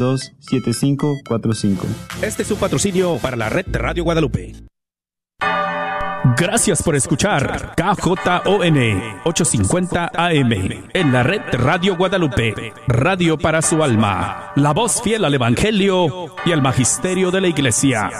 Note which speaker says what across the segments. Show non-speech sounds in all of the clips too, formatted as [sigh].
Speaker 1: 7545.
Speaker 2: Este es un patrocinio para la red de Radio Guadalupe. Gracias por escuchar KJON 850 AM en la red Radio Guadalupe, radio para su alma, la voz fiel al Evangelio y al Magisterio de la Iglesia.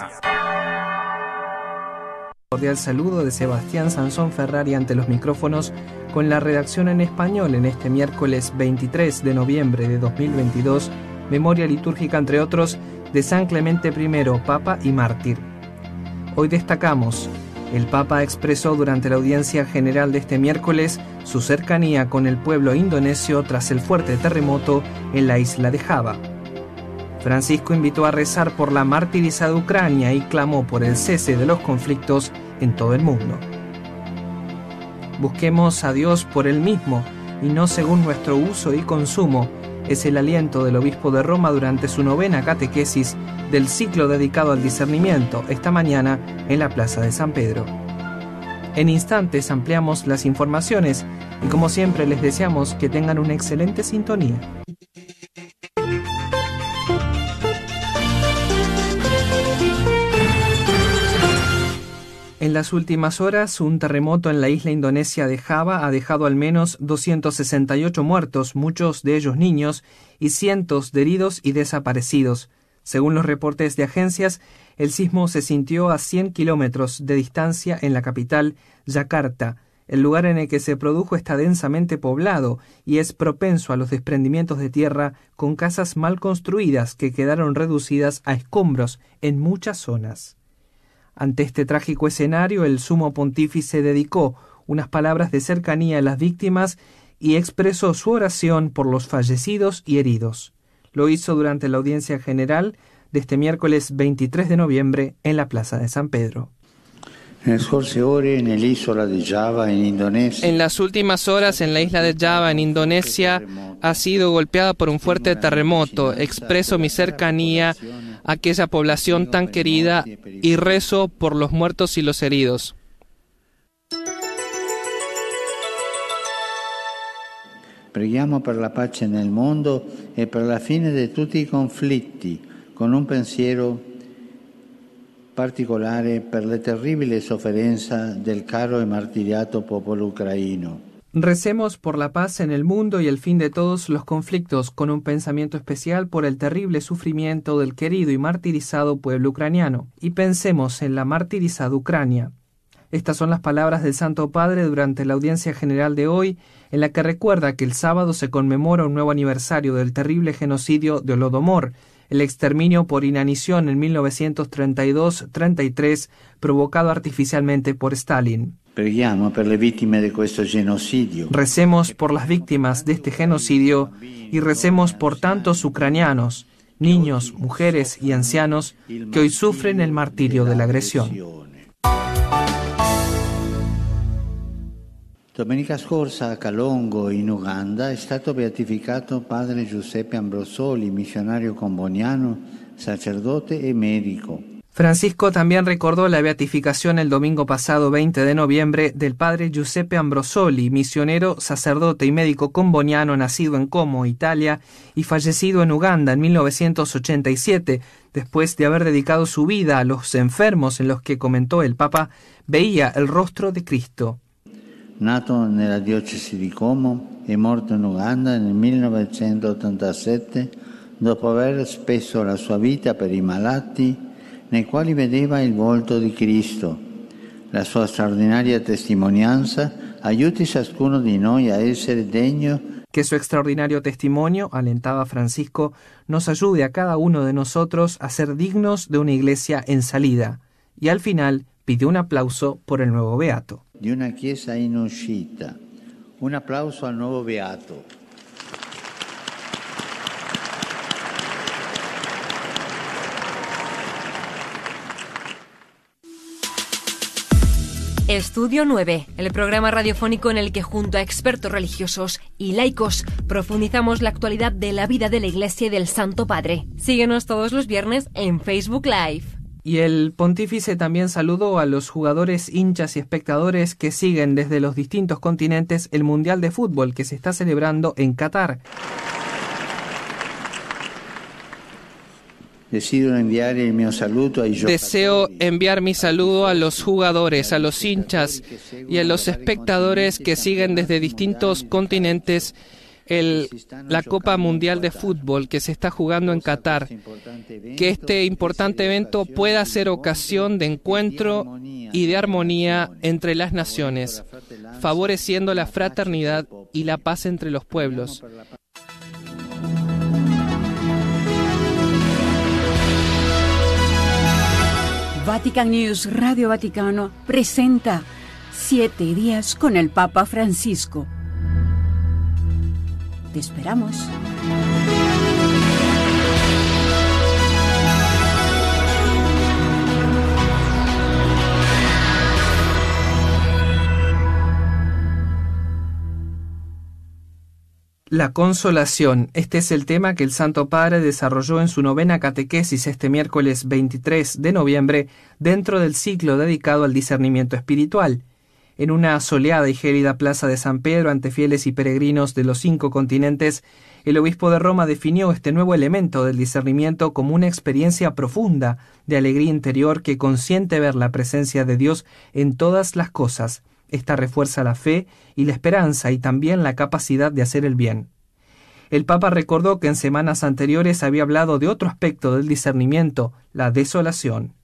Speaker 3: Cordial saludo de Sebastián Sansón Ferrari ante los micrófonos con la redacción en español en este miércoles 23 de noviembre de 2022 memoria litúrgica, entre otros, de San Clemente I, Papa y Mártir. Hoy destacamos, el Papa expresó durante la audiencia general de este miércoles su cercanía con el pueblo indonesio tras el fuerte terremoto en la isla de Java. Francisco invitó a rezar por la martirizada Ucrania y clamó por el cese de los conflictos en todo el mundo. Busquemos a Dios por Él mismo y no según nuestro uso y consumo, es el aliento del obispo de Roma durante su novena catequesis del ciclo dedicado al discernimiento esta mañana en la Plaza de San Pedro. En instantes ampliamos las informaciones y como siempre les deseamos que tengan una excelente sintonía. En las últimas horas, un terremoto en la isla indonesia de Java ha dejado al menos 268 muertos, muchos de ellos niños, y cientos de heridos y desaparecidos. Según los reportes de agencias, el sismo se sintió a 100 kilómetros de distancia en la capital, Yakarta. El lugar en el que se produjo está densamente poblado y es propenso a los desprendimientos de tierra con casas mal construidas que quedaron reducidas a escombros en muchas zonas. Ante este trágico escenario, el sumo pontífice dedicó unas palabras de cercanía a las víctimas y expresó su oración por los fallecidos y heridos. Lo hizo durante la audiencia general de este miércoles 23 de noviembre en la Plaza de San Pedro.
Speaker 4: En
Speaker 3: las últimas horas en la isla de Java, en Indonesia, ha sido golpeada por un fuerte terremoto. Expreso mi cercanía a aquella población tan querida y rezo por los muertos y los heridos.
Speaker 4: Preghiamo per la pace nel mondo e per la fine di tutti i conflitti, con un pensiero per sofferenza del caro e martiriato popolo.
Speaker 3: Recemos por la paz en el mundo y el fin de todos los conflictos, con un pensamiento especial por el terrible sufrimiento del querido y martirizado pueblo ucraniano, y pensemos en la martirizada Ucrania. Estas son las palabras del Santo Padre durante la audiencia general de hoy, en la que recuerda que el sábado se conmemora un nuevo aniversario del terrible genocidio de Holodomor, el exterminio por inanición en 1932-33 provocado artificialmente por Stalin. Recemos por las víctimas de este genocidio y recemos por tantos ucranianos, niños, mujeres y ancianos que hoy sufren el martirio de la agresión.
Speaker 4: Domenica scorsa a Calongo, in Uganda, è stato beatificato padre Giuseppe Ambrosoli, missionario comboniano, sacerdote e medico.
Speaker 3: Francisco también recordó la beatificación el domingo pasado 20 de noviembre del padre Giuseppe Ambrosoli, misionero, sacerdote y médico comboniano nacido en Como, Italia, y fallecido en Uganda en 1987, después de haber dedicado su vida a los enfermos en los que comentó el Papa, veía el rostro de Cristo.
Speaker 4: Nato nella diocesi di Como e morto in Uganda nel 1987, dopo aver speso la sua vita per i malati nei quali vedeva il volto di Cristo. La sua straordinaria testimonianza aiuti ciascuno di noi a essere degno
Speaker 3: que su extraordinario testimonio, alentaba Francisco, nos ayude a cada uno de nosotros a ser dignos de una iglesia en salida. Y al final pidió un aplauso por el nuevo beato.
Speaker 4: De una chiesa in. Un aplauso al nuevo beato.
Speaker 5: Estudio 9, el programa radiofónico en el que junto a expertos religiosos y laicos profundizamos la actualidad de la vida de la Iglesia y del Santo Padre. Síguenos todos los viernes en Facebook Live.
Speaker 3: Y el pontífice también saludó a los jugadores, hinchas y espectadores que siguen desde los distintos continentes el Mundial de Fútbol que se está celebrando en Qatar.
Speaker 4: Deseo enviar mi saludo
Speaker 1: mi saludo a los jugadores, a los hinchas y a los espectadores que siguen desde distintos continentes el, la Copa Mundial de Fútbol que se está jugando en Qatar. Que este importante evento pueda ser ocasión de encuentro y de armonía entre las naciones, favoreciendo la fraternidad y la paz entre los pueblos.
Speaker 6: Vatican News Radio Vaticano presenta Siete días con el Papa Francisco. Te esperamos.
Speaker 3: La consolación. Este es el tema que el Santo Padre desarrolló en su novena catequesis este miércoles 23 de noviembre dentro del ciclo dedicado al discernimiento espiritual. En una soleada y gélida plaza de San Pedro ante fieles y peregrinos de los cinco continentes, el obispo de Roma definió este nuevo elemento del discernimiento como una experiencia profunda de alegría interior que consiente ver la presencia de Dios en todas las cosas, esta refuerza la fe y la esperanza y también la capacidad de hacer el bien. El Papa recordó que en semanas anteriores había hablado de otro aspecto del discernimiento, la desolación.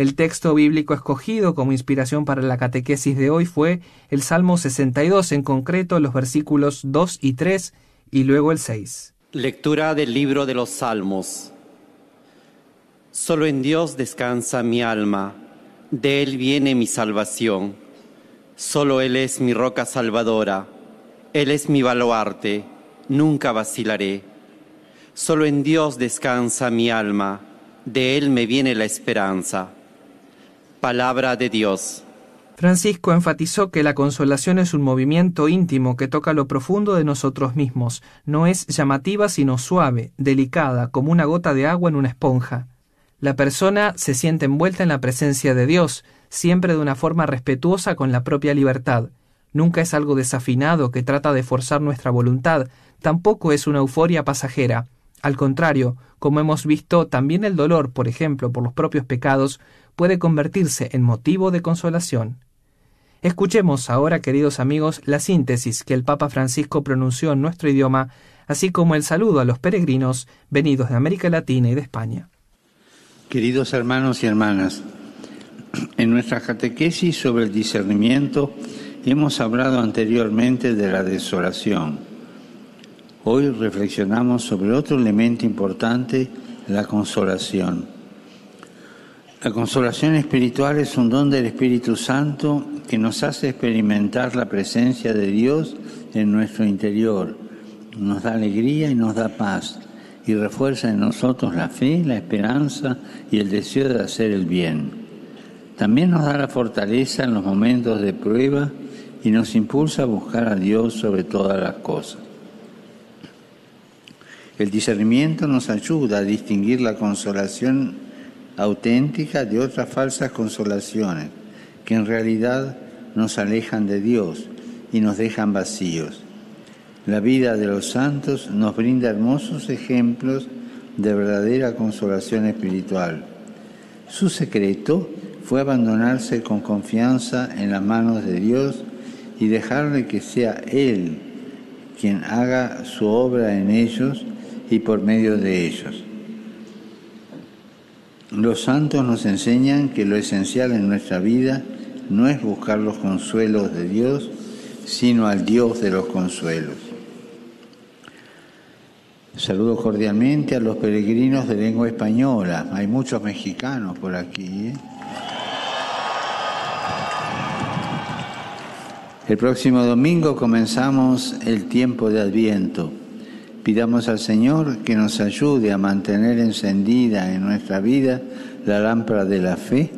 Speaker 3: El texto bíblico escogido como inspiración para la catequesis de hoy fue el Salmo 62, en concreto los versículos 2 y 3 y luego el 6.
Speaker 7: Lectura del libro de los Salmos. Solo en Dios descansa mi alma, de Él viene mi salvación. Solo Él es mi roca salvadora, Él es mi baluarte, nunca vacilaré. Solo en Dios descansa mi alma, de Él me viene la esperanza. Palabra de Dios.
Speaker 3: Francisco enfatizó que la consolación es un movimiento íntimo que toca lo profundo de nosotros mismos, no es llamativa sino suave, delicada, como una gota de agua en una esponja. La persona se siente envuelta en la presencia de Dios, siempre de una forma respetuosa con la propia libertad. Nunca es algo desafinado que trata de forzar nuestra voluntad, tampoco es una euforia pasajera. Al contrario, como hemos visto, también el dolor, por ejemplo, por los propios pecados, puede convertirse en motivo de consolación. Escuchemos ahora, queridos amigos, la síntesis que el Papa Francisco pronunció en nuestro idioma, así como el saludo a los peregrinos venidos de América Latina y de España.
Speaker 4: Queridos hermanos y hermanas, en nuestra catequesis sobre el discernimiento hemos hablado anteriormente de la desolación. Hoy reflexionamos sobre otro elemento importante, la consolación. La consolación espiritual es un don del Espíritu Santo que nos hace experimentar la presencia de Dios en nuestro interior, nos da alegría y nos da paz y refuerza en nosotros la fe, la esperanza y el deseo de hacer el bien. También nos da la fortaleza en los momentos de prueba y nos impulsa a buscar a Dios sobre todas las cosas. El discernimiento nos ayuda a distinguir la consolación auténtica de otras falsas consolaciones que en realidad nos alejan de Dios y nos dejan vacíos. La vida de los santos nos brinda hermosos ejemplos de verdadera consolación espiritual. Su secreto fue abandonarse con confianza en las manos de Dios y dejarle que sea Él quien haga su obra en ellos y por medio de ellos. Los santos nos enseñan que lo esencial en nuestra vida no es buscar los consuelos de Dios, sino al Dios de los consuelos. Saludo cordialmente a los peregrinos de lengua española. Hay muchos mexicanos por aquí. ¿eh? El próximo domingo comenzamos el tiempo de Adviento. Pidamos al Señor que nos ayude a mantener encendida en nuestra vida la lámpara de la fe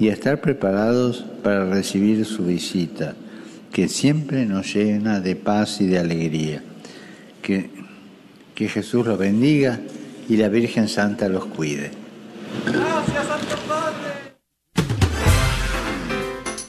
Speaker 4: y a estar preparados para recibir su visita, que siempre nos llena de paz y de alegría. Que, que Jesús los bendiga y la Virgen Santa los cuide.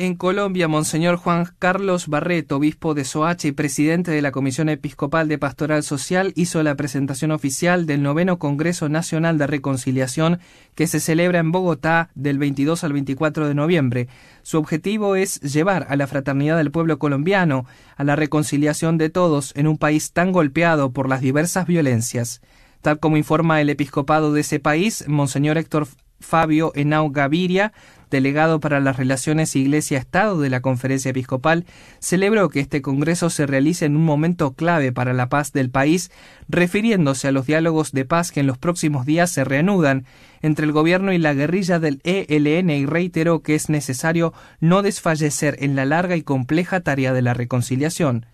Speaker 3: En Colombia, Monseñor Juan Carlos Barreto, obispo de Soacha y presidente de la Comisión Episcopal de Pastoral Social, hizo la presentación oficial del noveno Congreso Nacional de Reconciliación que se celebra en Bogotá del 22 al 24 de noviembre. Su objetivo es llevar a la fraternidad del pueblo colombiano, a la reconciliación de todos en un país tan golpeado por las diversas violencias. Tal como informa el episcopado de ese país, Monseñor Héctor Fabio Henao Gaviria, delegado para las relaciones Iglesia-Estado de la Conferencia Episcopal, celebró que este Congreso se realice en un momento clave para la paz del país, refiriéndose a los diálogos de paz que en los próximos días se reanudan entre el gobierno y la guerrilla del ELN y reiteró que es necesario no desfallecer en la larga y compleja tarea de la reconciliación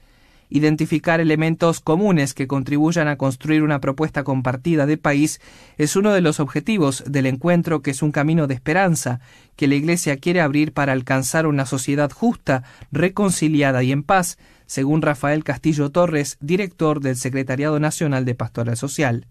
Speaker 3: identificar elementos comunes que contribuyan a construir una propuesta compartida de país es uno de los objetivos del encuentro que es un camino de esperanza que la Iglesia quiere abrir para alcanzar una sociedad justa, reconciliada y en paz, según Rafael Castillo Torres, director del Secretariado Nacional de Pastoral Social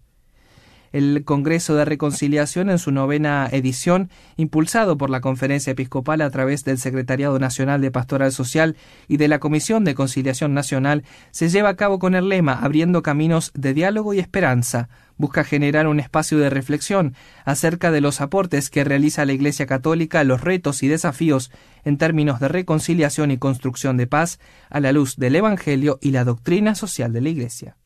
Speaker 3: el Congreso de Reconciliación en su novena edición, impulsado por la Conferencia Episcopal a través del Secretariado Nacional de Pastoral Social y de la Comisión de Conciliación Nacional, se lleva a cabo con el lema Abriendo caminos de diálogo y esperanza. Busca generar un espacio de reflexión acerca de los aportes que realiza la Iglesia Católica los retos y desafíos en términos de reconciliación y construcción de paz a la luz del Evangelio y la doctrina social de la Iglesia.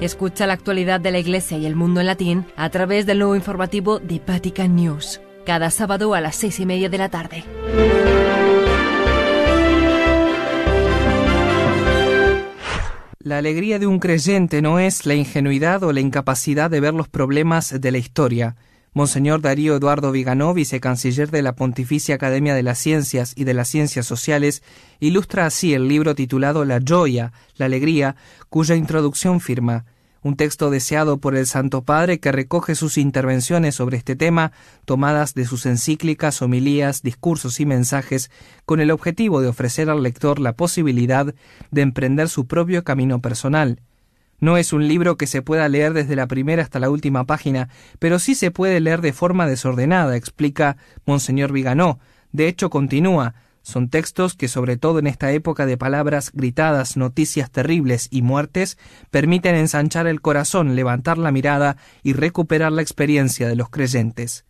Speaker 5: Escucha la actualidad de la Iglesia y el mundo en latín a través del nuevo informativo de Vatican News, cada sábado a las seis y media de la tarde.
Speaker 3: La alegría de un creyente no es la ingenuidad o la incapacidad de ver los problemas de la historia, Monseñor Darío Eduardo Viganó, vicecanciller de la Pontificia Academia de las Ciencias y de las Ciencias Sociales, ilustra así el libro titulado La Joya, la Alegría, cuya introducción firma un texto deseado por el Santo Padre que recoge sus intervenciones sobre este tema, tomadas de sus encíclicas, homilías, discursos y mensajes, con el objetivo de ofrecer al lector la posibilidad de emprender su propio camino personal. No es un libro que se pueda leer desde la primera hasta la última página, pero sí se puede leer de forma desordenada, explica Monseñor Viganó. De hecho, continúa. Son textos que, sobre todo en esta época de palabras gritadas, noticias terribles y muertes, permiten ensanchar el corazón, levantar la mirada y recuperar la experiencia de los creyentes.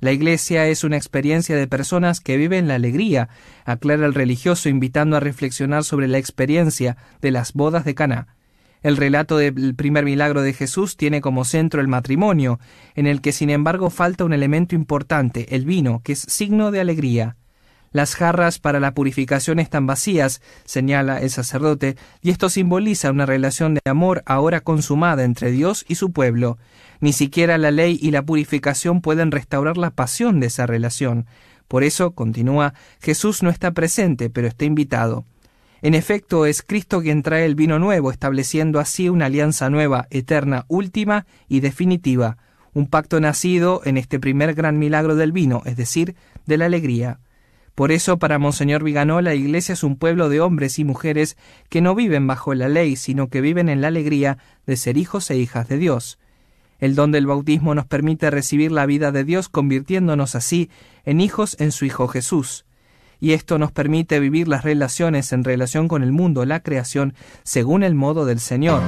Speaker 3: La Iglesia es una experiencia de personas que viven la alegría, aclara el religioso invitando a reflexionar sobre la experiencia de las bodas de Caná. El relato del primer milagro de Jesús tiene como centro el matrimonio, en el que sin embargo falta un elemento importante, el vino, que es signo de alegría. Las jarras para la purificación están vacías, señala el sacerdote, y esto simboliza una relación de amor ahora consumada entre Dios y su pueblo. Ni siquiera la ley y la purificación pueden restaurar la pasión de esa relación. Por eso, continúa, Jesús no está presente, pero está invitado. En efecto, es Cristo quien trae el vino nuevo, estableciendo así una alianza nueva, eterna, última y definitiva, un pacto nacido en este primer gran milagro del vino, es decir, de la alegría. Por eso, para Monseñor Viganó, la Iglesia es un pueblo de hombres y mujeres que no viven bajo la ley, sino que viven en la alegría de ser hijos e hijas de Dios. El don del bautismo nos permite recibir la vida de Dios, convirtiéndonos así en hijos en su Hijo Jesús y esto nos permite vivir las relaciones en relación con el mundo, la creación, según el modo del Señor.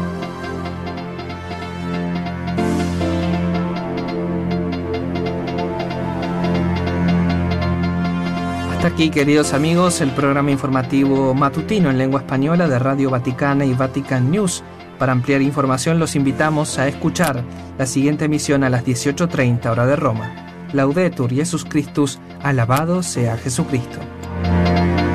Speaker 3: Hasta aquí, queridos amigos, el programa informativo matutino en lengua española de Radio Vaticana y Vatican News. Para ampliar información los invitamos a escuchar la siguiente emisión a las 18.30 hora de Roma. Laudetur Jesus Christus, alabado sea Jesucristo.
Speaker 8: Thank you.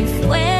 Speaker 8: Tu
Speaker 9: nombre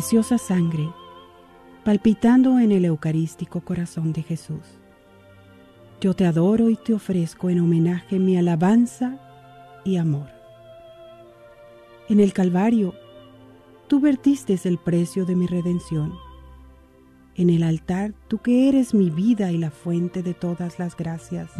Speaker 6: preciosa sangre, palpitando en el eucarístico corazón de Jesús. Yo te adoro y te ofrezco en homenaje mi alabanza y amor. En el Calvario, tú vertiste el precio de mi redención. En el altar, tú que eres mi vida y la fuente de todas las gracias.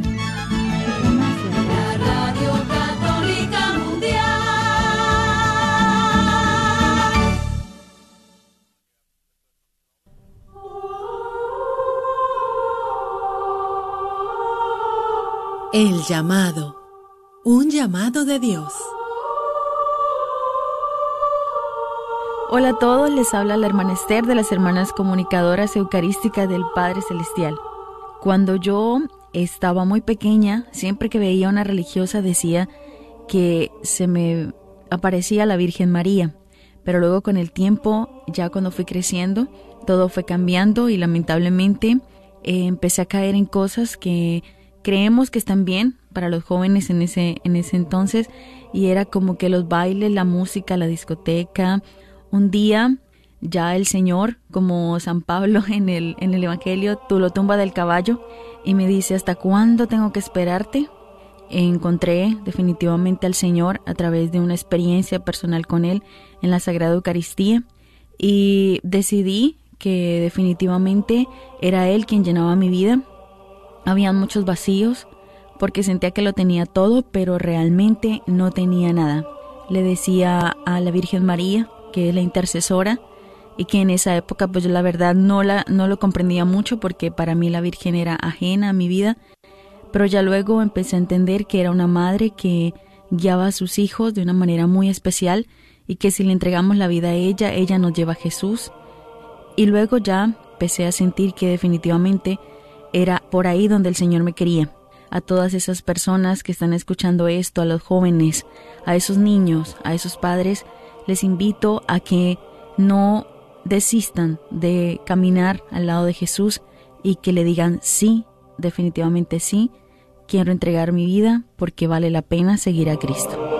Speaker 10: El llamado. Un llamado de Dios.
Speaker 11: Hola a todos, les habla la hermana Esther de las Hermanas Comunicadoras Eucarísticas del Padre Celestial. Cuando yo estaba muy pequeña, siempre que veía una religiosa decía que se me aparecía la Virgen María, pero luego con el tiempo, ya cuando fui creciendo, todo fue cambiando y lamentablemente eh, empecé a caer en cosas que creemos que están bien para los jóvenes en ese, en ese entonces y era como que los bailes, la música, la discoteca. Un día ya el Señor, como San Pablo [laughs] en el, en el Evangelio, tú lo tumba del caballo y me dice, ¿hasta cuándo tengo que esperarte? Encontré definitivamente al Señor a través de una experiencia personal con Él en la Sagrada Eucaristía y decidí que definitivamente era Él quien llenaba mi vida habían muchos vacíos porque sentía que lo tenía todo, pero realmente no tenía nada. Le decía a la Virgen María, que es la intercesora, y que en esa época pues yo la verdad no, la, no lo comprendía mucho porque para mí la Virgen era ajena a mi vida, pero ya luego empecé a entender que era una madre que guiaba a sus hijos de una manera muy especial y que si le entregamos la vida a ella, ella nos lleva a Jesús. Y luego ya empecé a sentir que definitivamente era por ahí donde el Señor me quería. A todas esas personas que están escuchando esto, a los jóvenes, a esos niños, a esos padres, les invito a que no desistan de caminar al lado de Jesús y que le digan sí, definitivamente sí, quiero entregar mi vida porque vale la pena seguir a Cristo.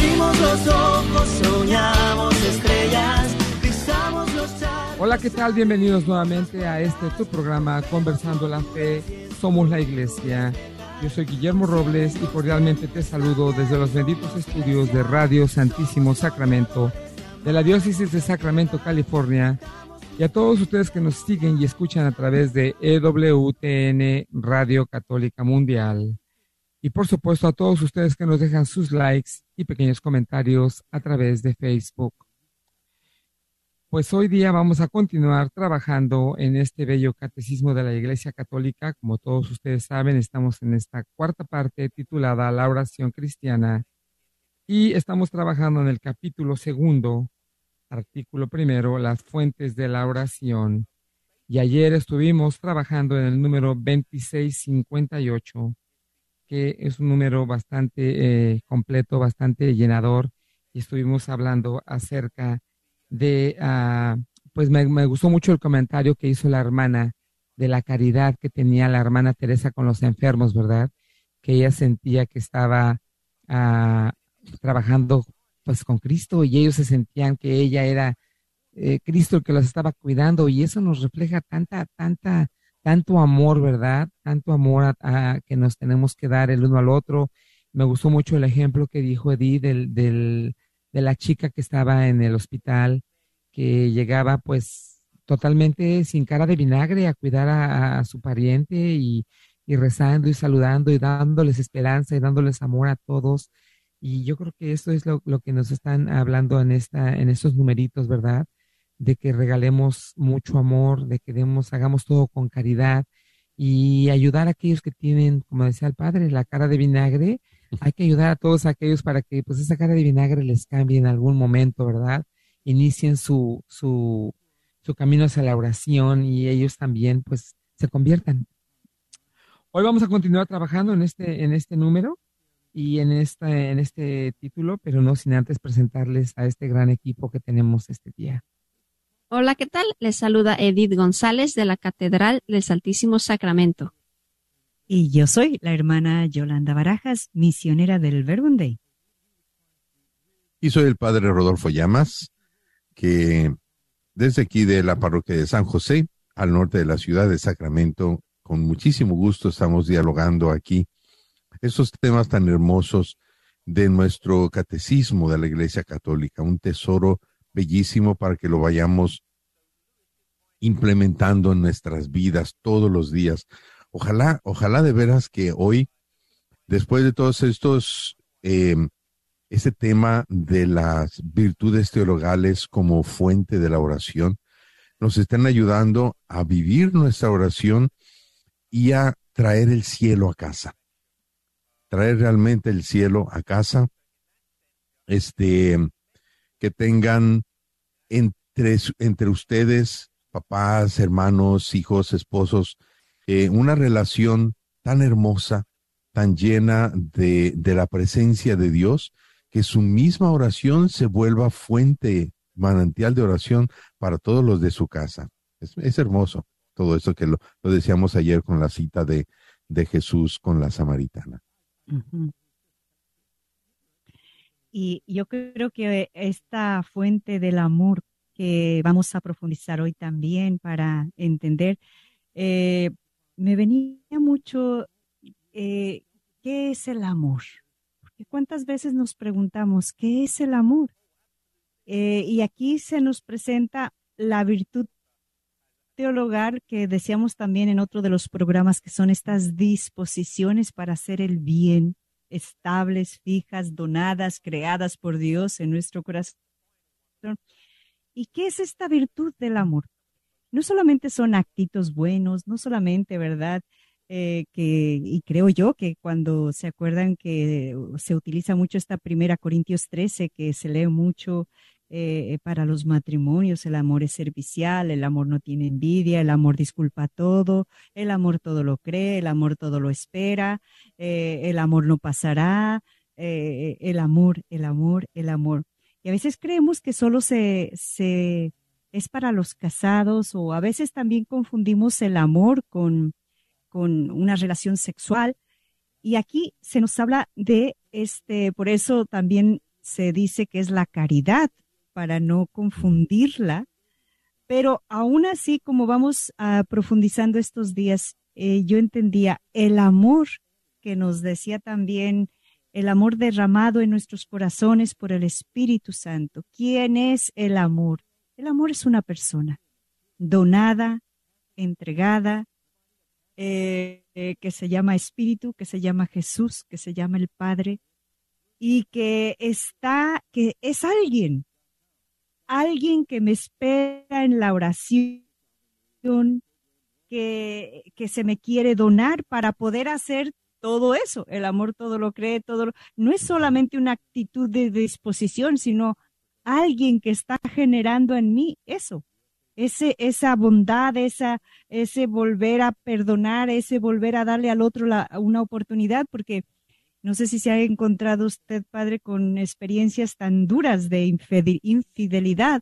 Speaker 12: Hola, ¿qué tal? Bienvenidos nuevamente a este tu programa Conversando la Fe, Somos la Iglesia. Yo soy Guillermo Robles y cordialmente te saludo desde los benditos estudios de Radio Santísimo Sacramento de la Diócesis de Sacramento, California, y a todos ustedes que nos siguen y escuchan a través de EWTN Radio Católica Mundial. Y por supuesto a todos ustedes que nos dejan sus likes y pequeños comentarios a través de Facebook. Pues hoy día vamos a continuar trabajando en este bello catecismo de la Iglesia Católica. Como todos ustedes saben, estamos en esta cuarta parte titulada La oración cristiana y estamos trabajando en el capítulo segundo, artículo primero, las fuentes de la oración. Y ayer estuvimos trabajando en el número 2658, que es un número bastante eh, completo, bastante llenador, y estuvimos hablando acerca de, ah, pues me, me, gustó mucho el comentario que hizo la hermana de la caridad que tenía la hermana Teresa con los enfermos, ¿verdad? Que ella sentía que estaba ah, trabajando pues con Cristo y ellos se sentían que ella era eh, Cristo el que los estaba cuidando y eso nos refleja tanta, tanta, tanto amor, ¿verdad? Tanto amor a, que nos tenemos que dar el uno al otro. Me gustó mucho el ejemplo que dijo Edith del, del de la chica que estaba en el hospital, que llegaba pues totalmente sin cara de vinagre a cuidar a, su pariente y, y, rezando y saludando y dándoles esperanza y dándoles amor a todos. Y yo creo que esto es lo, lo que nos están hablando en, esta, en estos numeritos, ¿verdad? De que regalemos mucho amor, de que demos, hagamos todo con caridad y ayudar a aquellos que tienen, como decía el padre, la cara de vinagre. Hay que ayudar a todos aquellos para que pues esa cara de vinagre les cambie en algún momento, ¿verdad? Inicien su, su, su camino hacia la oración y ellos también pues se conviertan. Hoy vamos a continuar trabajando en este, en este número y en, esta, en este título, pero no sin antes presentarles a este gran equipo que tenemos este día.
Speaker 13: Hola, ¿qué tal? Les saluda Edith González de la Catedral del Santísimo Sacramento.
Speaker 14: Y yo soy la hermana Yolanda Barajas, misionera del Verbum.
Speaker 15: Y soy el padre Rodolfo Llamas, que desde aquí de la parroquia de San José, al norte de la ciudad de Sacramento, con muchísimo gusto estamos dialogando aquí esos temas tan hermosos de nuestro catecismo de la Iglesia Católica, un tesoro bellísimo para que lo vayamos implementando en nuestras vidas todos los días. Ojalá, ojalá de veras que hoy, después de todos estos, eh, ese tema de las virtudes teologales como fuente de la oración, nos estén ayudando a vivir nuestra oración y a traer el cielo a casa traer realmente el cielo a casa, este, que tengan entre, entre ustedes, papás, hermanos, hijos, esposos, eh, una relación tan hermosa, tan llena de, de la presencia de Dios, que su misma oración se vuelva fuente, manantial de oración para todos los de su casa. Es, hermoso todo eso que lo, lo decíamos ayer con la cita de, de Jesús con la samaritana.
Speaker 14: Y yo creo que esta fuente del amor que vamos a profundizar hoy también para entender, eh, me venía mucho, eh, ¿qué es el amor? Porque cuántas veces nos preguntamos, ¿qué es el amor? Eh, y aquí se nos presenta la virtud teologal que decíamos también en otro de los programas, que son estas disposiciones para hacer el bien, estables, fijas, donadas, creadas por Dios en nuestro corazón. ¿Y qué es esta virtud del amor? No solamente son actitos buenos, no solamente, ¿verdad? Eh, que, y creo yo que cuando se acuerdan que se utiliza mucho esta primera Corintios 13, que se lee mucho eh, para los matrimonios, el amor es servicial, el amor no tiene envidia, el amor disculpa todo, el amor todo lo cree, el amor todo lo espera, eh, el amor no pasará, eh, el amor, el amor, el amor. Y a veces creemos que solo se, se es para los casados o a veces también confundimos el amor con, con una relación sexual. Y aquí se nos habla de este, por eso también se dice que es la caridad, para no confundirla, pero aún así, como vamos a profundizando estos días, eh, yo entendía el amor que nos decía también, el amor derramado en nuestros corazones por el Espíritu Santo. ¿Quién es el amor? El amor es una persona donada, entregada, eh, eh, que se llama Espíritu, que se llama Jesús, que se llama el Padre, y que está, que es alguien alguien que me espera en la oración, que, que se me quiere donar para poder hacer todo eso. El amor todo lo cree, todo no es solamente una actitud de disposición, sino alguien que está generando en mí eso. Ese, esa bondad, esa, ese volver a perdonar, ese volver a darle al otro la, una oportunidad, porque no sé si se ha encontrado usted, padre, con experiencias tan duras de infidelidad.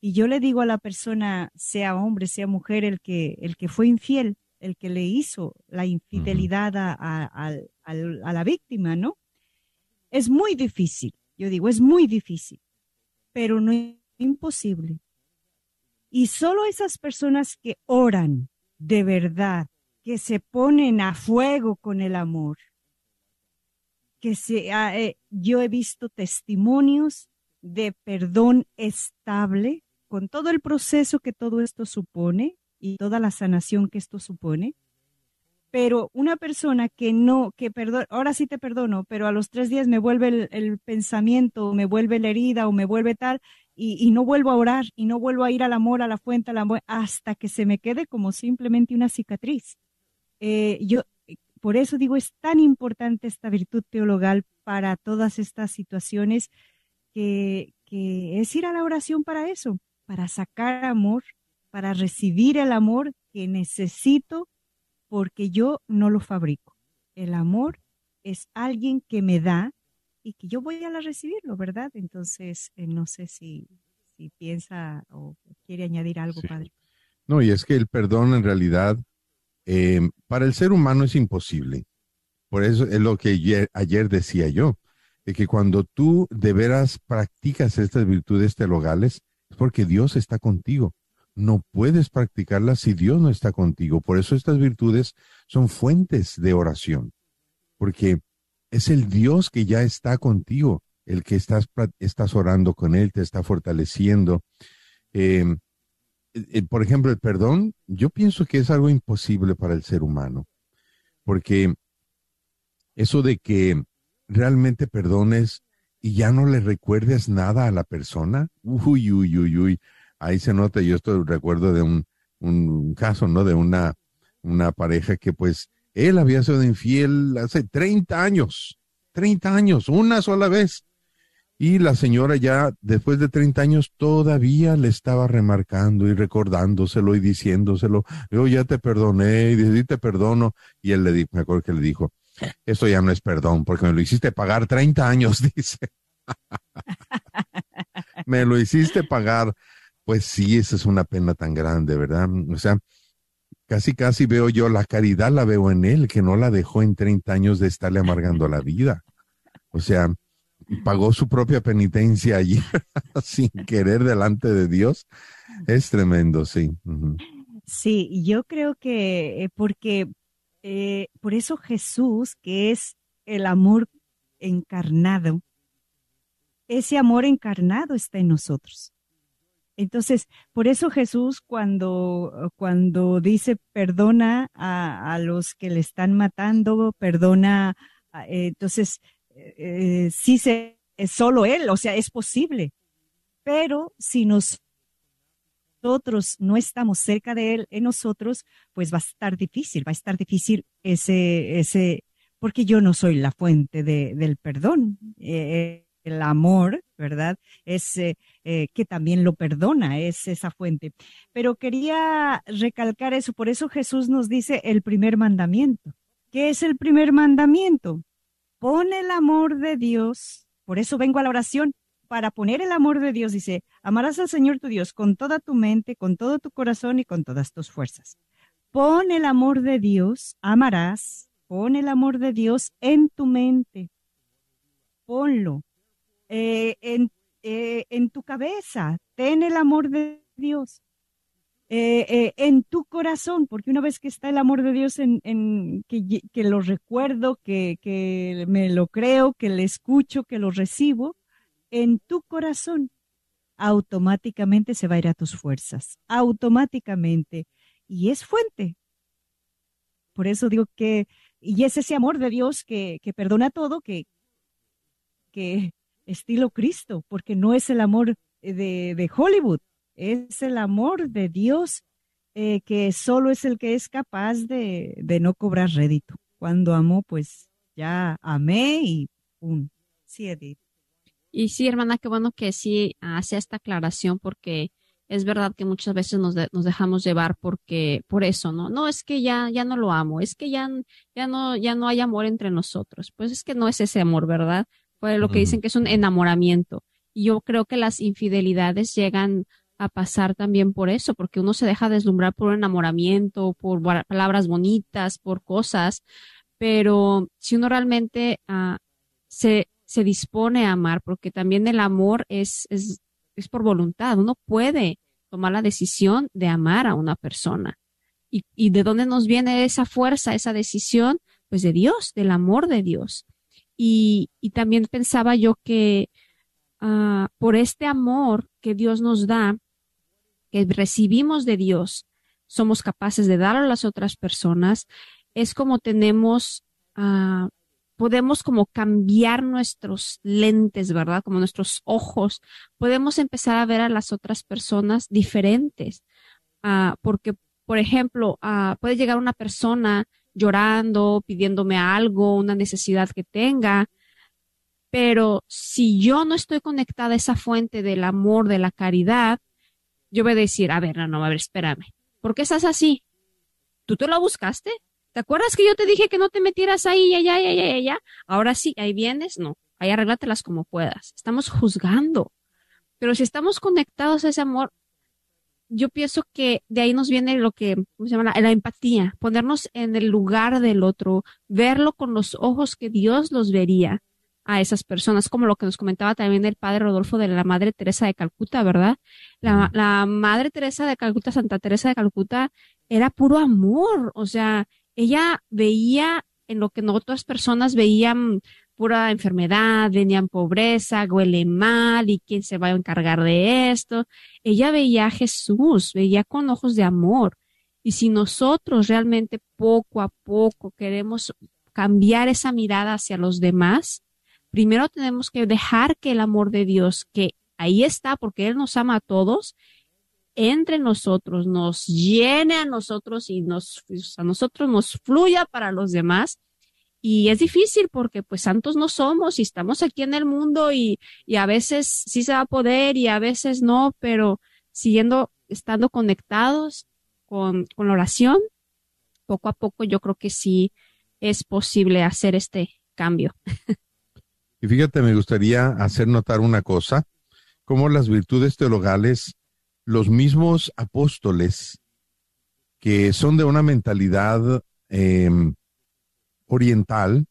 Speaker 14: Y yo le digo a la persona, sea hombre, sea mujer, el que, el que fue infiel, el que le hizo la infidelidad a, la víctima, ¿no? Es muy difícil, yo digo, es muy difícil, pero no es imposible. Y solo esas personas que oran de verdad, que se ponen a fuego con el amor, que se, eh, yo he visto testimonios de perdón estable con todo el proceso que todo esto supone y toda la sanación que esto supone, Pero una persona que no, que perdón, ahora sí te perdono, pero a los tres días me vuelve el, el pensamiento, me vuelve la herida o me vuelve tal, y, no vuelvo a orar y no vuelvo a ir al amor, a la fuente, hasta que se me quede como simplemente una cicatriz. Eh, yo, por eso digo, es tan importante esta virtud teologal para todas estas situaciones que, que es ir a la oración para eso, para sacar amor, para recibir el amor que necesito porque yo no lo fabrico. El amor es alguien que me da y que yo voy a recibirlo, ¿verdad? Entonces, eh, no sé si, si piensa o quiere añadir algo,
Speaker 15: Sí.
Speaker 14: padre.
Speaker 15: No, y es que el perdón en realidad eh, para el ser humano es imposible. Por eso es lo que ayer, decía yo, de que cuando tú de veras practicas estas virtudes teologales, es porque Dios está contigo. No puedes practicarlas si Dios no está contigo. Por eso estas virtudes son fuentes de oración, porque es el Dios que ya está contigo, el que estás, orando con Él, te está fortaleciendo. Eh, por ejemplo, el perdón, yo pienso que es algo imposible para el ser humano, porque eso de que realmente perdones y ya no le recuerdes nada a la persona, uy, uy, uy, uy, ahí se nota, yo esto recuerdo de un, un caso, ¿no? De una, una pareja que pues él había sido infiel hace 30 años, 30 años, una sola vez. Y la señora ya después de 30 años todavía le estaba remarcando y recordándoselo y diciéndoselo, yo ya te perdoné y dice, "Sí, te perdono. Y él le dijo, me acuerdo que le dijo, esto ya no es perdón porque me lo hiciste pagar 30 años, [laughs] dice. me lo hiciste pagar. Pues sí, esa es una pena tan grande, ¿verdad? O sea, casi, casi veo yo la caridad, la veo en él, que no la dejó en 30 años de estarle amargando la vida. O sea, pagó su propia penitencia allí [laughs] sin querer delante de Dios. Es tremendo, sí.
Speaker 14: Sí, yo creo que eh, porque eh, por eso Jesús, que es el amor encarnado, ese amor encarnado está en nosotros. Entonces, por eso Jesús cuando, cuando dice perdona a, a los que le están matando, perdona, a- eh, entonces, eh, sí se, es solo Él, o sea, es posible. Pero si nos nosotros no estamos cerca de Él, en nosotros, pues va a estar difícil, va a estar difícil ese, ese, porque yo no soy la fuente de, del perdón. Eh, el amor, ¿verdad? Es eh, que también lo perdona, es esa fuente. Pero quería recalcar eso, por eso Jesús nos dice el primer mandamiento. ¿Qué es el primer mandamiento? Pon el amor de Dios, por eso vengo a la oración, para poner el amor de Dios, dice, amarás al Señor tu Dios con toda tu mente, con todo tu corazón y con todas tus fuerzas. Pon el amor de Dios, amarás, pon el amor de Dios en tu mente, ponlo eh, en, eh, en tu cabeza, ten el amor de Dios. Eh, eh, en tu corazón, porque una vez que está el amor de Dios en, que lo recuerdo, que, que me lo creo, que le escucho, que lo recibo, en tu corazón, automáticamente se va a ir a tus fuerzas, automáticamente. Y es fuente. Por eso digo que, y es ese amor de Dios que, que perdona todo, que, que estilo Cristo, porque no es el amor de, de Hollywood, es el amor de Dios eh, que solo es el que es capaz de, de no cobrar rédito. Cuando amó, pues ya amé y pum. Sí, Edith.
Speaker 13: Y sí, hermana, qué bueno que sí hace esta aclaración porque es verdad que muchas veces nos, de- nos dejamos llevar porque por eso, ¿no? No es que ya ya no lo amo, es que ya ya no ya no hay amor entre nosotros. Pues es que no es ese amor, ¿verdad? Pues lo que dicen que es un enamoramiento. Y yo creo que las infidelidades llegan a pasar también por eso, porque uno se deja deslumbrar por un enamoramiento, por palabras bonitas, por cosas, pero si uno realmente ah, se, se dispone a amar, porque también el amor es, es, es por voluntad, uno puede tomar la decisión de amar a una persona. ¿Y, y de dónde nos viene esa fuerza, esa decisión? Pues de Dios, del amor de Dios. Y, y también pensaba yo que ah, por este amor que Dios nos da, que recibimos de Dios, somos capaces de dar a las otras personas es como tenemos, ah, podemos como cambiar nuestros lentes, ¿verdad? Como nuestros ojos. Podemos empezar a ver a las otras personas diferentes. Ah, porque, por ejemplo, ah, puede llegar una persona llorando, pidiéndome algo, una necesidad que tenga, pero si yo no estoy conectada a esa fuente del amor, de la caridad, yo voy a decir, a ver, no, no, a ver, espérame. ¿Por qué estás así? ¿Tú te lo buscaste? ¿Te acuerdas que yo te dije que no te metieras ahí, allá, allá, allá, allá? Ahora sí, ahí vienes, no. Ahí arréglatelas como puedas. Estamos juzgando. Pero si estamos conectados a ese amor, yo pienso que de ahí nos viene lo que ¿cómo se llama? La, la, empatía, ponernos en el lugar del otro, verlo con los ojos que Dios los vería a esas personas, como lo que nos comentaba también el padre Rodolfo de la Madre Teresa de Calcuta, ¿verdad? La, la Madre Teresa de Calcuta, Santa Teresa de Calcuta, era puro amor, o sea, ella veía en lo que otras personas veían pura enfermedad, venían pobreza, huele mal y quién se va a encargar de esto. Ella veía a Jesús, veía con ojos de amor. Y si nosotros realmente poco a poco queremos cambiar esa mirada hacia los demás, primero tenemos que dejar que el amor de Dios, que ahí está porque Él nos ama a todos, entre nosotros, nos llene a nosotros y nos, a nosotros nos fluya para los demás. Y es difícil porque pues santos no somos y estamos aquí en el mundo y, y a veces sí se va a poder y a veces no, pero siguiendo, estando conectados con, con la oración, poco a poco yo creo que sí es posible hacer este cambio. [laughs]
Speaker 15: Y fíjate, me gustaría hacer notar una cosa, como las virtudes teologales, los mismos apóstoles que son de una mentalidad eh, oriental,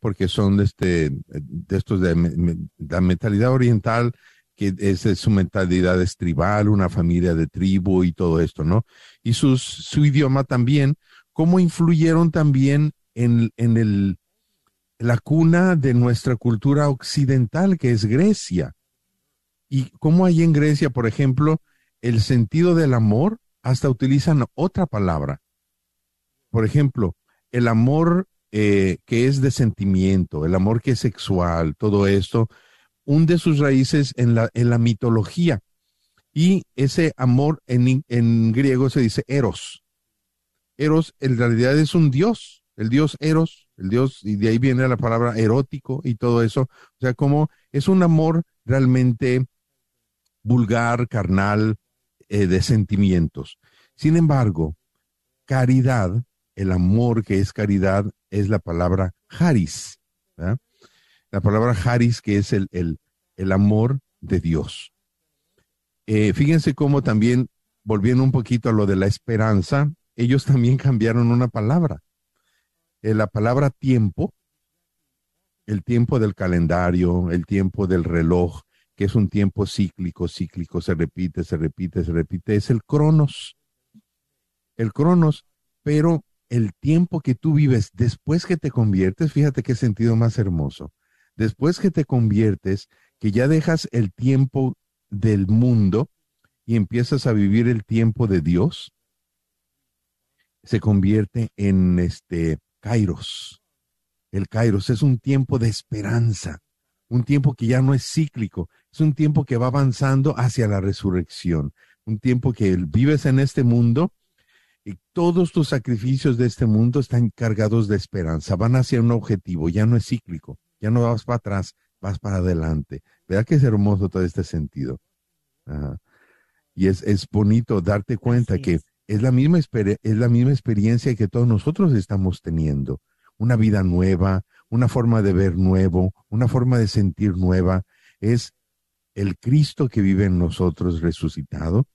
Speaker 15: porque son de, este, de estos de, la mentalidad oriental, que es, su mentalidad es tribal, una familia de tribu y todo esto, ¿no? Y su idioma también, cómo influyeron también en, en el, la cuna de nuestra cultura occidental, que es Grecia. Y cómo hay en Grecia, por ejemplo, el sentido del amor, hasta utilizan otra palabra. Por ejemplo, el amor eh, que es de sentimiento, el amor que es sexual, todo esto, hunde sus raíces en la, en la mitología. Y ese amor en, en griego se dice eros. Eros en realidad es un dios, el dios eros, el dios, y de ahí viene la palabra erótico y todo eso. O sea, como es un amor realmente vulgar, carnal, eh, de sentimientos. Sin embargo, caridad, el amor que es caridad, es la palabra haris. La palabra haris que es el, el, el amor de Dios. Eh, fíjense cómo también, volviendo un poquito a lo de la esperanza, ellos también [laughs] cambiaron una palabra. Eh, la palabra tiempo, el tiempo del calendario, el tiempo del reloj, que es un tiempo cíclico, cíclico, se repite, se repite, se repite, es el cronos. El cronos, pero el tiempo que tú vives después que te conviertes, fíjate qué sentido más hermoso. Después que te conviertes, que ya dejas el tiempo del mundo y empiezas a vivir el tiempo de Dios, se convierte en este Kairos. El Kairos es un tiempo de esperanza, un tiempo que ya no es cíclico, es un tiempo que va avanzando hacia la resurrección, un tiempo que vives en este mundo y todos tus sacrificios de este mundo están cargados de esperanza, van hacia un objetivo, ya no es cíclico, ya no vas para atrás, vas para adelante. ¿Verdad que es hermoso todo este sentido? Y es, es, bonito darte cuenta que es la, misma es la misma experiencia que todos nosotros estamos teniendo. Una vida nueva, una forma de ver nuevo, una forma de sentir nueva. Es el Cristo que vive en nosotros resucitado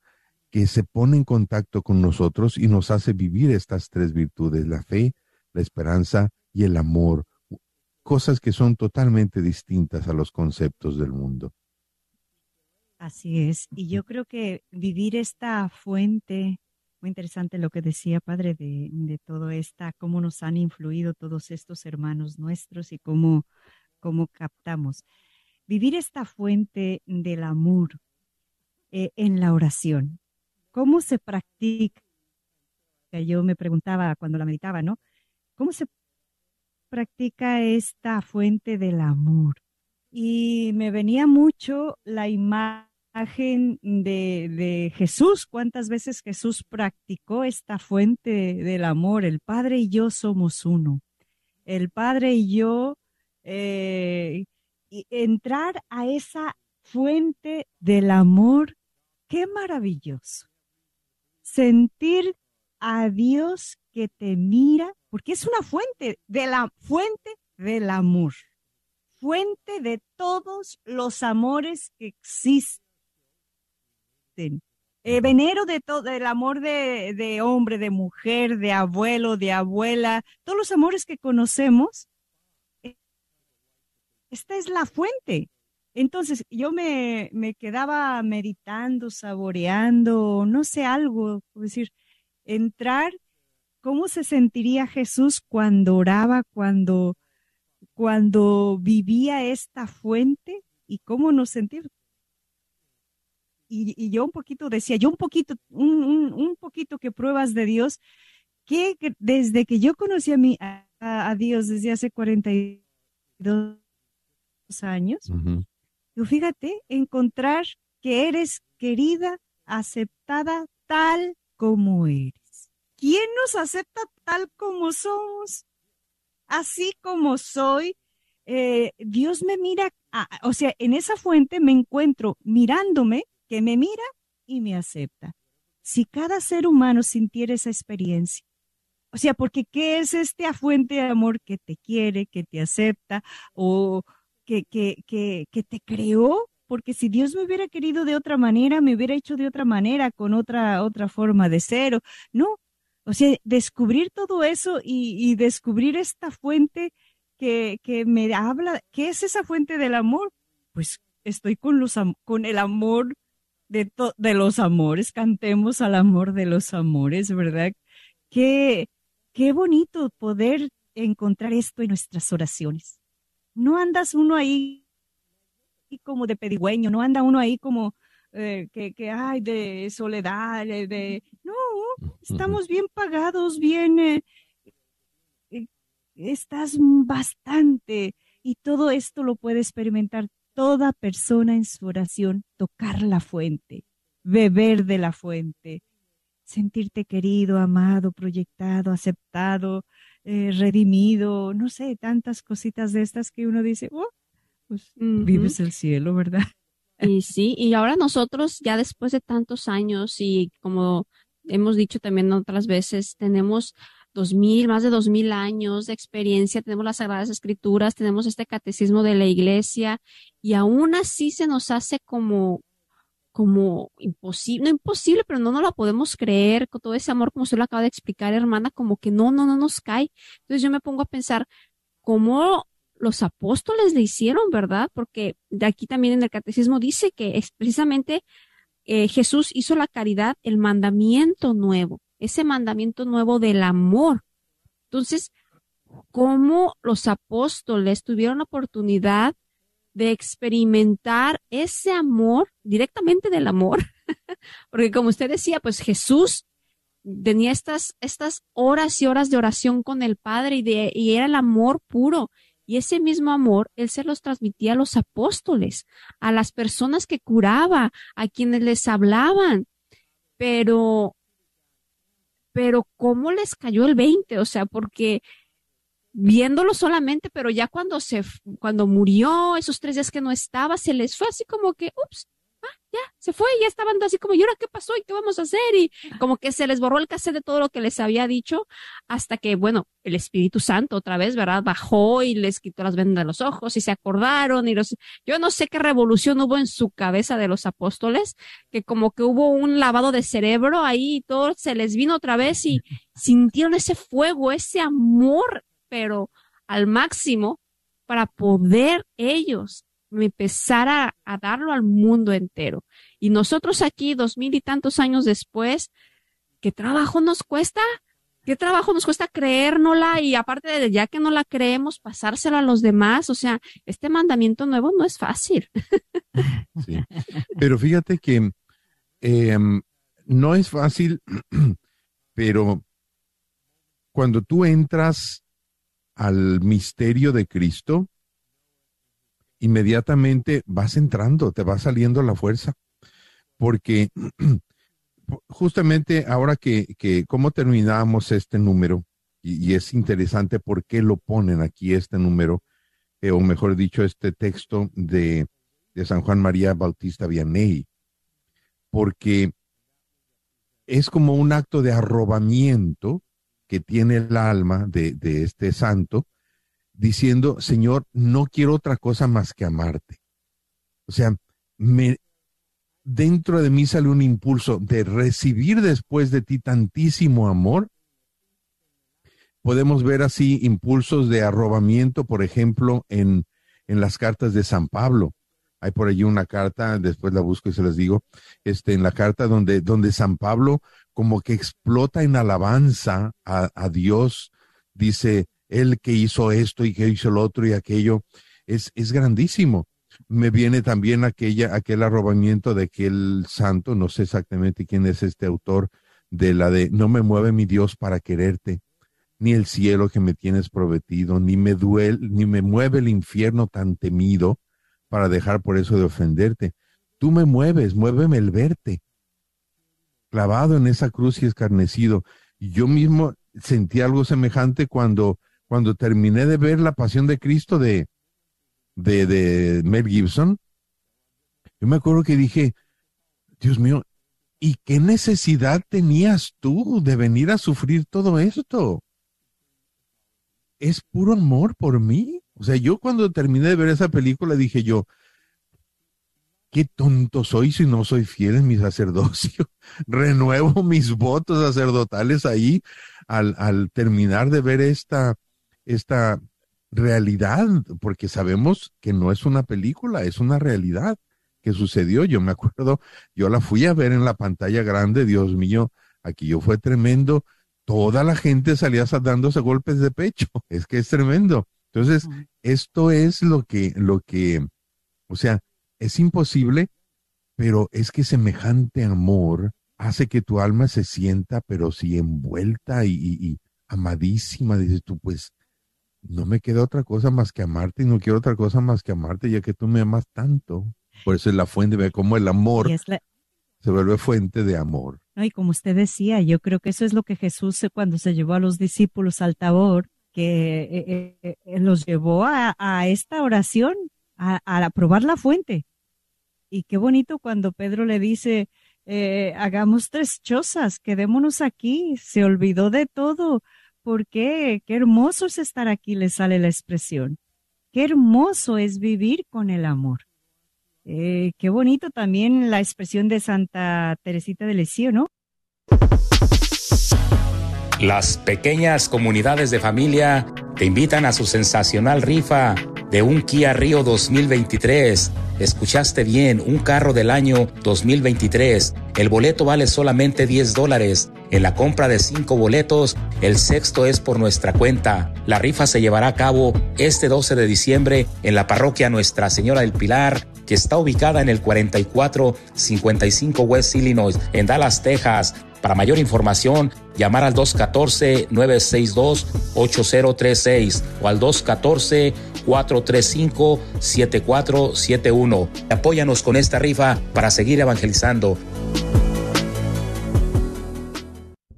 Speaker 15: que se pone en contacto con nosotros y nos hace vivir estas tres virtudes, la fe, la esperanza y el amor, cosas que son totalmente distintas a los conceptos del mundo.
Speaker 14: Así es, y yo creo que vivir esta fuente, muy interesante lo que decía Padre de, de todo esta, cómo nos han influido todos estos hermanos nuestros y cómo, cómo captamos. Vivir esta fuente del amor eh, en la oración, ¿Cómo se practica? Yo me preguntaba cuando la meditaba, ¿no? ¿Cómo se practica esta fuente del amor? Y me venía mucho la imagen de, de Jesús, cuántas veces Jesús practicó esta fuente del amor. El Padre y yo somos uno. El Padre y yo, eh, entrar a esa fuente del amor, qué maravilloso. Sentir a Dios que te mira, porque es una fuente de la fuente del amor, fuente de todos los amores que existen. Eh, venero de todo, del amor de, de hombre, de mujer, de abuelo, de abuela, todos los amores que conocemos. Esta es la fuente. Entonces yo me, me quedaba meditando, saboreando, no sé, algo, es decir, entrar, cómo se sentiría Jesús cuando oraba, cuando, cuando vivía esta fuente y cómo nos sentimos. Y, yo un poquito decía, yo un poquito, un, un, poquito que pruebas de Dios, que desde que yo conocí a, mi, a, Dios desde hace 42 años, fíjate, encontrar que eres querida, aceptada tal como eres. ¿Quién nos acepta tal como somos? Así como soy. Eh, Dios me mira, o sea, en esa fuente me encuentro mirándome, que me mira y me acepta. Si cada ser humano sintiera esa experiencia, o sea, porque ¿qué es este fuente de amor que te quiere, que te acepta o, que, que, que, te creó, porque si Dios me hubiera querido de otra manera, me hubiera hecho de otra manera, con otra, otra forma de ser. No, o sea, descubrir todo eso y, descubrir esta fuente que, que, me habla, ¿qué es esa fuente del amor? Pues estoy con, los, con el amor de, de los amores, cantemos al amor de los amores, ¿verdad? Qué, qué bonito poder encontrar esto en nuestras oraciones no andas uno ahí como de pedigüeño, no anda uno ahí como eh, que, que, ay, de soledad, de, no, estamos bien pagados, bien, eh, eh, estás bastante y todo esto lo puede experimentar toda persona en su oración, tocar la fuente, beber de la fuente, sentirte querido, amado, proyectado, aceptado, eh, redimido, no sé, tantas cositas de estas que uno dice, oh, pues vives el cielo, ¿verdad? [laughs]
Speaker 13: Y sí, y ahora nosotros ya después de tantos años y como hemos dicho también otras veces, tenemos dos mil, más de dos mil años de experiencia, tenemos las Sagradas Escrituras, tenemos este catecismo de la iglesia y aún así se nos hace como como imposible, no imposible, pero no nos la podemos creer con todo ese amor como usted lo acaba de explicar, hermana, como que no, no, no nos cae. Entonces yo me pongo a pensar cómo los apóstoles le hicieron, ¿verdad? Porque de aquí también en el catecismo dice que precisamente eh, Jesús hizo la caridad el mandamiento nuevo, ese mandamiento nuevo del amor. Entonces, cómo los apóstoles tuvieron la oportunidad de experimentar ese amor, directamente del amor, [laughs] porque como usted decía, pues Jesús tenía estas, estas horas y horas de oración con el Padre y, de, y era el amor puro. Y ese mismo amor, Él se los transmitía a los apóstoles, a las personas que curaba, a quienes les hablaban. Pero, pero ¿cómo les cayó el 20? O sea, porque viéndolo solamente, pero ya cuando se, cuando murió, esos tres días que no estaba, se les fue así como que, ups, ah, ya, se fue, ya estaban así como, ¿y ahora qué pasó? ¿Y qué vamos a hacer? Y como que se les borró el cassette de todo lo que les había dicho, hasta que, bueno, el Espíritu Santo otra vez, ¿verdad? Bajó y les quitó las vendas de los ojos y se acordaron y los, yo no sé qué revolución hubo en su cabeza de los apóstoles, que como que hubo un lavado de cerebro ahí y todo se les vino otra vez y [laughs] sintieron ese fuego, ese amor pero al máximo para poder ellos empezar a, a, darlo al mundo entero. Y nosotros aquí, dos mil y tantos años después, ¿qué trabajo nos cuesta? ¿Qué trabajo nos cuesta creérnosla y aparte de ya que no la creemos, pasársela a los demás? O sea, este mandamiento nuevo no es fácil. [laughs]
Speaker 15: Sí. Pero fíjate que em, no es fácil, [clears throat] pero cuando tú entras al misterio de Cristo, inmediatamente vas entrando, te va saliendo la fuerza, porque [clears throat] justamente ahora que, que cómo terminamos este número, y, es interesante por qué lo ponen aquí este número, eh, o mejor dicho, este texto de, de San Juan María Bautista Vianney, porque es como un acto de arrobamiento que tiene el alma de, de este santo, diciendo, Señor, no quiero otra cosa más que amarte. O sea, me, dentro de mí sale un impulso de recibir después de ti tantísimo amor. Podemos ver así impulsos de arrobamiento, por ejemplo, en, en las cartas de San Pablo. Hay por allí una carta, después la busco y se las digo, este, en la carta donde, donde San Pablo como que explota en alabanza a, a Dios, dice, él que hizo esto y que hizo lo otro y aquello, es, es grandísimo. Me viene también aquella, aquel arrobamiento de aquel santo, no sé exactamente quién es este autor, de la de no me mueve mi Dios para quererte, ni el cielo que me tienes prometido, ni me duele, ni me mueve el infierno tan temido para dejar por eso de ofenderte. Tú me mueves, muéveme el verte. Clavado en esa cruz y escarnecido. Yo mismo sentí algo semejante cuando cuando terminé de ver La Pasión de Cristo de, de, de Mel Gibson, yo me acuerdo que dije, Dios mío, ¿y qué necesidad tenías tú de venir a sufrir todo esto? Es puro amor por mí. O sea, yo cuando terminé de ver esa película dije yo, qué tonto soy si no soy fiel en mi sacerdocio. [laughs] Renuevo mis votos sacerdotales ahí al, al terminar de ver esta, esta realidad, porque sabemos que no es una película, es una realidad que sucedió. Yo me acuerdo, yo la fui a ver en la pantalla grande, Dios mío, aquí yo fue tremendo. Toda la gente salía dándose golpes de pecho. [laughs] Es que es tremendo. Entonces, esto es lo que, lo que, o sea, es imposible, pero es que semejante amor hace que tu alma se sienta, pero sí envuelta y, y amadísima. Dices tú, pues, no me queda otra cosa más que amarte y no quiero otra cosa más que amarte ya que tú me amas tanto. Por eso es la fuente, ve cómo el amor se vuelve fuente de amor.
Speaker 14: y como usted decía, yo creo que eso es lo que Jesús cuando se llevó a los discípulos al Tabor, que eh, eh, eh, los llevó a, esta oración, a, a, probar la fuente. Y qué bonito cuando Pedro le dice, hagamos tres chozas, quedémonos aquí, se olvidó de todo, ¿Por qué? Qué hermoso es estar aquí, le sale la expresión. Qué hermoso es vivir con el amor. Eh, qué bonito también la expresión de Santa Teresita de Lisieux, ¿no?
Speaker 16: Las pequeñas comunidades de familia te invitan a su sensacional rifa de un Kia Rio 2023. Escuchaste bien, un carro del año 2023. El boleto vale solamente 10 dólares. En la compra de 5 boletos, el sexto es por nuestra cuenta. La rifa se llevará a cabo este 12 de diciembre en la parroquia Nuestra Señora del Pilar, que está ubicada en el 4455 West Illinois, en Dallas, Texas. Para mayor información, llamar al 214-962-8036 o al 214-435-7471. Apóyanos con esta rifa para seguir evangelizando.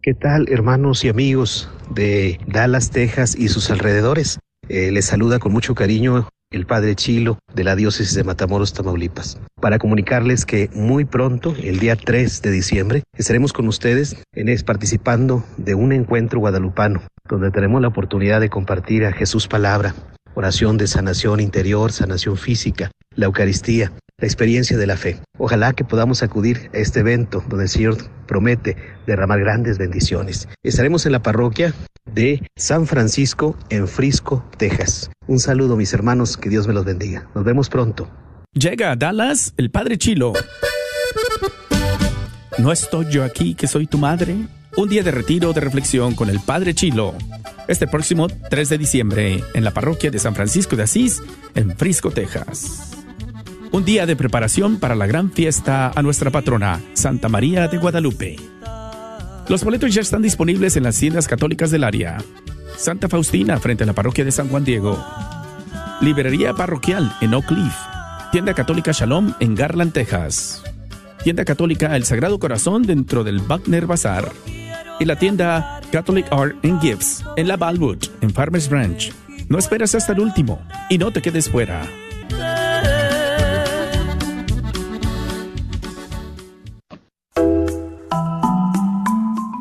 Speaker 17: ¿Qué tal, hermanos y amigos de Dallas, Texas y sus alrededores? Eh, les saluda con mucho cariño el Padre Chilo de la Diócesis de Matamoros, Tamaulipas, para comunicarles que muy pronto, el día 3 de diciembre, estaremos con ustedes en es, participando de un encuentro guadalupano, donde tenemos la oportunidad de compartir a Jesús palabra, oración de sanación interior, sanación física, la Eucaristía, la experiencia de la fe. Ojalá que podamos acudir a este evento donde el Señor promete derramar grandes bendiciones. Estaremos en la parroquia de San Francisco en Frisco, Texas. Un saludo mis hermanos, que Dios me los bendiga. Nos vemos pronto.
Speaker 2: Llega a Dallas el Padre Chilo. ¿No estoy yo aquí que soy tu madre? Un día de retiro de reflexión con el Padre Chilo. Este próximo 3 de diciembre en la parroquia de San Francisco de Asís, en Frisco, Texas un día de preparación para la gran fiesta a nuestra patrona, Santa María de Guadalupe. Los boletos ya están disponibles en las tiendas católicas del área. Santa Faustina frente a la parroquia de San Juan Diego. Librería parroquial en Oak Cliff. Tienda católica Shalom en Garland, Texas. Tienda católica El Sagrado Corazón dentro del Wagner Bazar. Y la tienda Catholic Art and Gifts en la Balwood, en Farmers Branch. No esperes hasta el último y no te quedes fuera.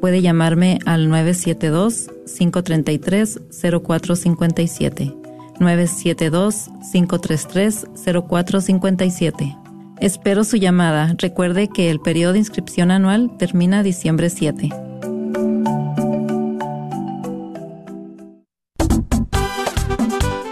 Speaker 18: puede llamarme al 972-533-0457. 972-533-0457. Espero su llamada. Recuerde que el periodo de inscripción anual termina diciembre 7.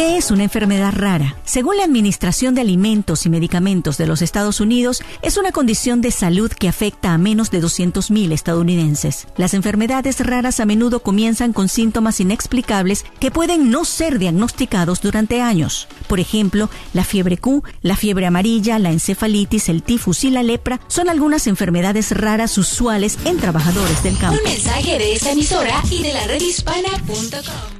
Speaker 19: ¿Qué es una enfermedad rara? Según la Administración de Alimentos y Medicamentos de los Estados Unidos, es una condición de salud que afecta a menos de 200.000 estadounidenses. Las enfermedades raras a menudo comienzan con síntomas inexplicables que pueden no ser diagnosticados durante años. Por ejemplo, la fiebre Q, la fiebre amarilla, la encefalitis, el tifus y la lepra son algunas enfermedades raras usuales en trabajadores del campo.
Speaker 20: Un mensaje de esta emisora y de la redhispana.com.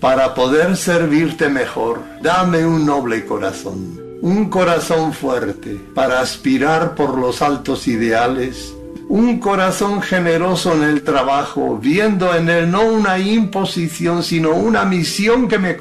Speaker 21: Para poder servirte mejor, dame un noble corazón, un corazón fuerte para aspirar por los altos ideales, un corazón generoso en el trabajo, viendo en él no una imposición, sino una misión que me